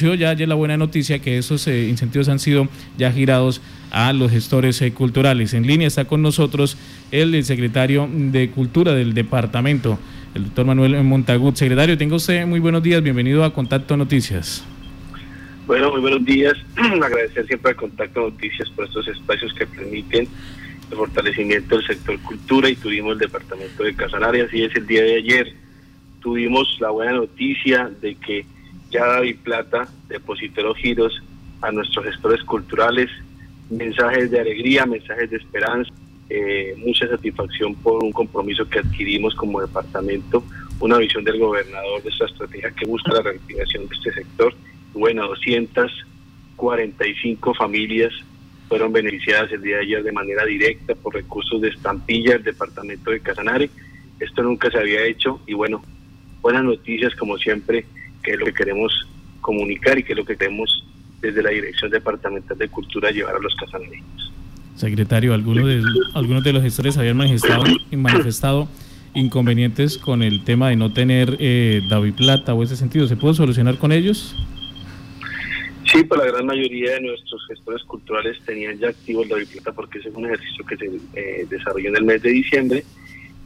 ya ayer la buena noticia que esos eh, incentivos han sido ya girados a los gestores eh, culturales. En línea está con nosotros el, secretario de Cultura del departamento, el doctor Manuel Montagut. Secretario, tenga usted muy buenos días, bienvenido a Contacto Noticias. Bueno, muy buenos días. Agradecer siempre a Contacto Noticias por estos espacios que permiten el fortalecimiento del sector cultura y turismo del departamento de Casanare. Así es, el día de ayer tuvimos la buena noticia de que ya David Plata depositó los giros a nuestros gestores culturales, mensajes de alegría, mensajes de esperanza, eh, mucha satisfacción por un compromiso que adquirimos como departamento, una visión del gobernador de esta estrategia que busca la reactivación de este sector. Bueno, 245 familias fueron beneficiadas el día de ayer de manera directa por recursos de estampilla del departamento de Casanare. Esto nunca se había hecho y bueno, buenas noticias como siempre que es lo que queremos comunicar y que es lo que queremos desde la Dirección Departamental de Cultura llevar a los casanareños. Secretario, algunos de, algunos de los gestores habían manifestado, manifestado inconvenientes con el tema de no tener eh, David Plata o ese sentido. ¿Se puede solucionar con ellos? Sí, pues la gran mayoría de nuestros gestores culturales tenían ya activo el David Plata porque ese es un ejercicio que se eh, desarrolló en el mes de diciembre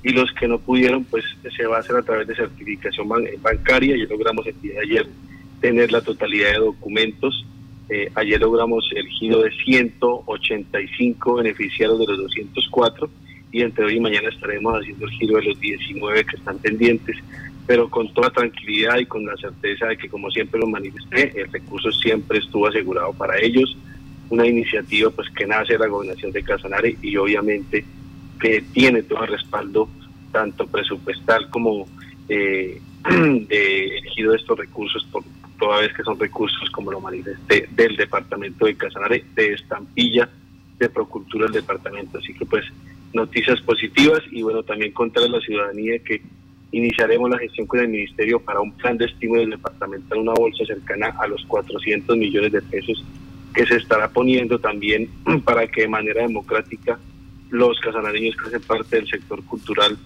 y los que no pudieron, pues se va a hacer a través de certificación bancaria. Ya logramos el día de ayer tener la totalidad de documentos. Eh, ayer logramos el giro de 185 beneficiarios de los 204 y entre hoy y mañana estaremos haciendo el giro de los 19 que están pendientes, pero con toda tranquilidad y con la certeza de que, como siempre lo manifesté, el recurso siempre estuvo asegurado para ellos. Una iniciativa pues que nace de la gobernación de Casanare y obviamente que tiene todo el respaldo, tanto presupuestal como eh, de elegido estos recursos, por toda vez que son recursos, como lo manifesté, del departamento de Casanare, de estampilla de Procultura del departamento. Así que pues noticias positivas y bueno, también contar a la ciudadanía que iniciaremos la gestión con el Ministerio para un plan de estímulo del departamento, una bolsa cercana a los 400 millones de pesos que se estará poniendo también para que de manera democrática los casanareños que hacen parte del sector cultural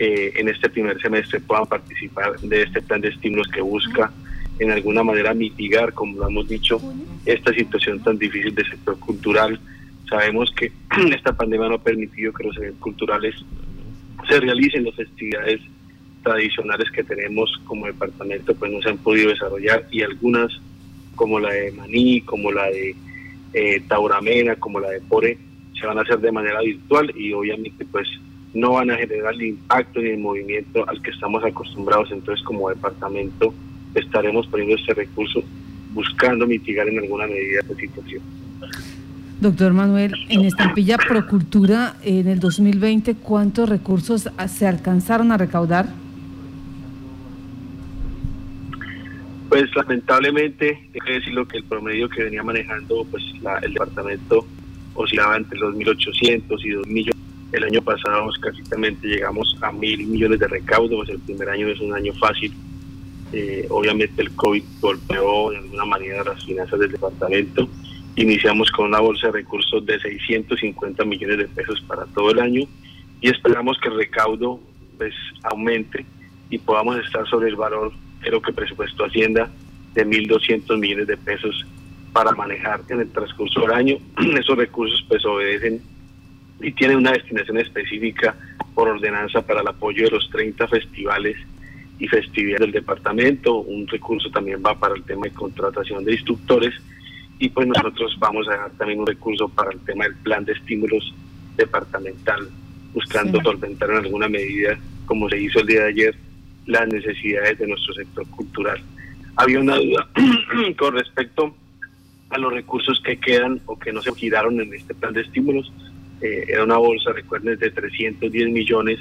eh, en este primer semestre puedan participar de este plan de estímulos que busca en alguna manera mitigar, como lo hemos dicho, esta situación tan difícil del sector cultural. Sabemos que esta pandemia no ha permitido que los eventos culturales se realicen las festividades tradicionales que tenemos como departamento, pues no se han podido desarrollar y algunas como la de Maní, como la de eh, Tauramena, como la de Pore, se van a hacer de manera virtual y obviamente pues no van a generar el impacto ni el movimiento al que estamos acostumbrados. Entonces como departamento estaremos poniendo este recurso buscando mitigar en alguna medida esta situación. Doctor Manuel, en Estampilla Procultura en el 2020, ¿cuántos recursos se alcanzaron a recaudar? Pues lamentablemente, hay que decirlo que el promedio que venía manejando pues el departamento oscilaba entre los 1.800 y 2 millones. El año pasado escasamente llegamos a mil millones de recaudos, el primer año es un año fácil. Eh, obviamente el COVID golpeó de alguna manera las finanzas del departamento. Iniciamos con una bolsa de recursos de 650 millones de pesos para todo el año y esperamos que el recaudo pues aumente y podamos estar sobre el valor lo que presupuestó Hacienda de 1.200 millones de pesos para manejar en el transcurso del año. Esos recursos pues obedecen y tienen una destinación específica por ordenanza para el apoyo de los 30 festivales y festividades del departamento. Un recurso también va para el tema de contratación de instructores y pues nosotros vamos a dar también un recurso para el tema del plan de estímulos departamental, buscando solventar en alguna medida, como se hizo el día de ayer, las necesidades de nuestro sector cultural. Había una duda con respecto a los recursos que quedan o que no se giraron en este plan de estímulos. Eh, era una bolsa, recuerden, de 310 millones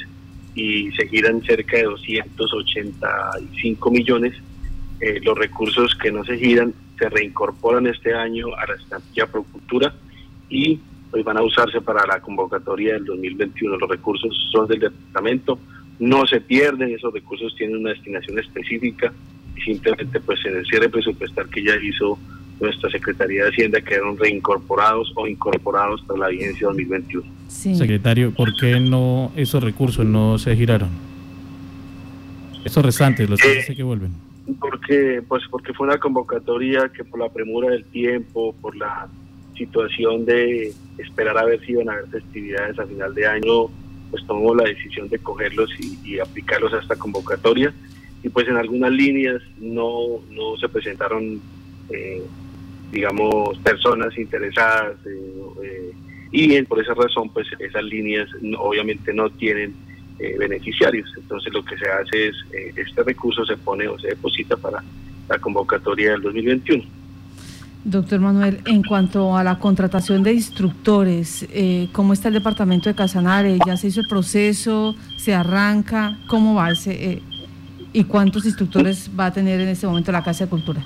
y se giran cerca de 285 millones. Eh, los recursos que no se giran se reincorporan este año a la estampilla Procultura y pues van a usarse para la convocatoria del 2021. Los recursos son del departamento, no se pierden, esos recursos tienen una destinación específica y simplemente pues en el cierre presupuestal que ya hizo nuestra Secretaría de Hacienda quedaron reincorporados o incorporados para la vigencia 2021. Secretario, ¿por qué no esos recursos no se giraron? Esos restantes, los que, eh, que vuelven. Porque, pues porque fue una convocatoria que por la premura del tiempo, por la situación de esperar a ver si iban a haber festividades a final de año, pues tomamos la decisión de cogerlos y, aplicarlos a esta convocatoria. Y pues en algunas líneas no, no se presentaron, eh, digamos, personas interesadas eh, eh, y por esa razón pues esas líneas obviamente no tienen beneficiarios. Entonces lo que se hace es, este recurso se pone o se deposita para la convocatoria del 2021. Doctor Manuel, en cuanto a la contratación de instructores, eh, ¿cómo está el departamento de Casanare? ¿Ya se hizo el proceso? ¿Se arranca? ¿Cómo va ese? Eh, ¿Y cuántos instructores va a tener en este momento la Casa de Cultura?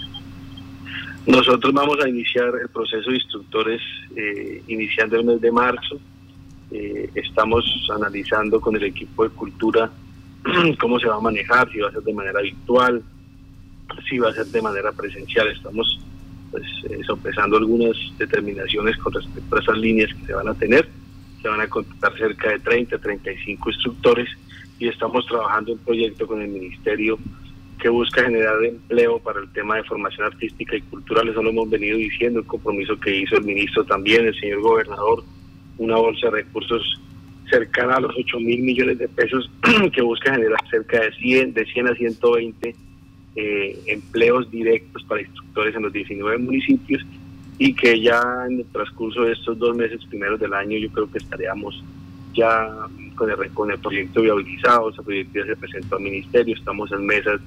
Nosotros vamos a iniciar el proceso de instructores eh, iniciando el mes de marzo. estamos analizando con el equipo de cultura cómo se va a manejar, si va a ser de manera virtual, si va a ser de manera presencial. Estamos pues eh, sopesando algunas determinaciones con respecto a esas líneas que se van a tener. Se van a contratar cerca de 30, 35 instructores y estamos trabajando un proyecto con el Ministerio que busca generar empleo para el tema de formación artística y cultural. Eso lo hemos venido diciendo, el compromiso que hizo el ministro también, el señor gobernador, una bolsa de recursos cercana a los 8 mil millones de pesos que busca generar cerca de 100, de 100 a 120 eh, empleos directos para instructores en los 19 municipios y que ya en el transcurso de estos dos meses primeros del año yo creo que estaríamos ya con el, con el proyecto viabilizado, ese proyecto ya se presentó al ministerio, estamos en mesas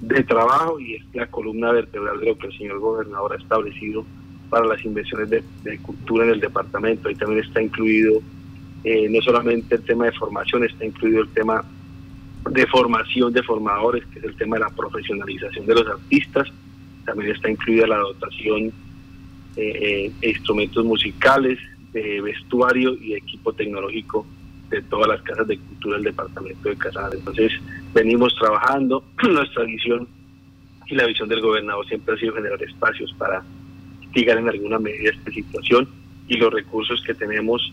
de trabajo y es la columna vertebral de lo que el señor gobernador ha establecido para las inversiones de, cultura en el departamento. Ahí también está incluido eh, no solamente el tema de formación, está incluido el tema de formación de formadores, que es el tema de la profesionalización de los artistas. También está incluida la dotación eh, de instrumentos musicales, de vestuario y equipo tecnológico de todas las casas de cultura del departamento de Casanare. Entonces, venimos trabajando. Nuestra visión y la visión del gobernador siempre ha sido generar espacios para mitigar en alguna medida esta situación y los recursos que tenemos,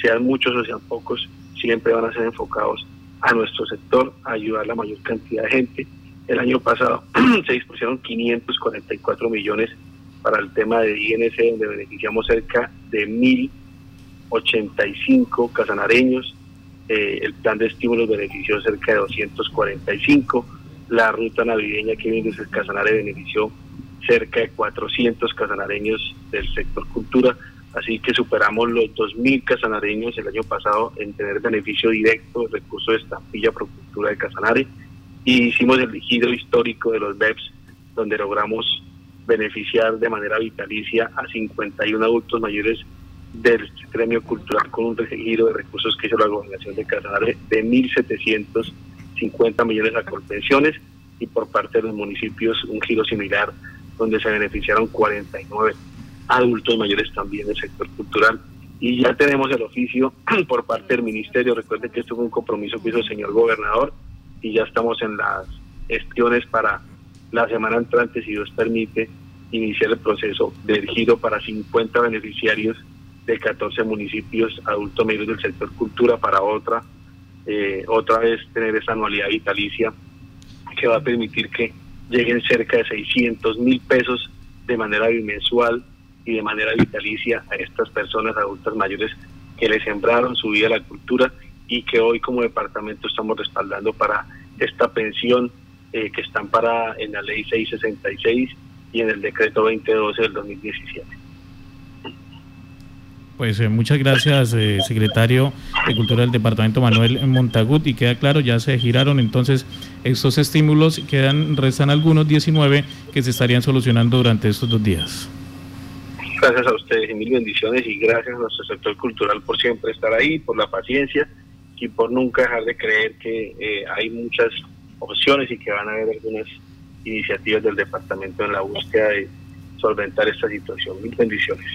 sean muchos o sean pocos, siempre van a ser enfocados a nuestro sector a ayudar a la mayor cantidad de gente. El año pasado se dispusieron 544 millones para el tema de INC, donde beneficiamos cerca de 1.085 casanareños. Eh, el plan de estímulos benefició cerca de 245. La ruta navideña que viene desde Casanare benefició cerca de 400 casanareños del sector cultura así que superamos los 2.000 casanareños el año pasado en tener beneficio directo del recurso de estampilla cultura de Casanare y hicimos el registro histórico de los BEPS donde logramos beneficiar de manera vitalicia a 51 adultos mayores del gremio cultural con un giro de recursos que hizo la gobernación de Casanare de 1.750 millones a pensiones y por parte de los municipios un giro similar donde se beneficiaron 49 adultos mayores también del sector cultural. Y ya tenemos el oficio por parte del ministerio. Recuerden que esto fue un compromiso que hizo el señor gobernador y ya estamos en las gestiones para la semana entrante, si Dios permite, iniciar el proceso de giro para 50 beneficiarios de 14 municipios adultos mayores del sector cultura para otra, eh, otra vez tener esa anualidad vitalicia que va a permitir que lleguen cerca de 600 mil pesos de manera bimensual y de manera vitalicia a estas personas adultas mayores que le sembraron su vida a la cultura y que hoy como departamento estamos respaldando para esta pensión eh, que están para en la ley 666 y en el decreto 2012 del 2017. Pues eh, muchas gracias, eh, secretario de Cultura del Departamento Manuel Montagut. Y queda claro, ya se giraron entonces estos estímulos, quedan, restan algunos 19 que se estarían solucionando durante estos dos días. Gracias a ustedes y mil bendiciones y gracias a nuestro sector cultural por siempre estar ahí, por la paciencia y por nunca dejar de creer que eh, hay muchas opciones y que van a haber algunas iniciativas del departamento en la búsqueda de solventar esta situación. Mil bendiciones.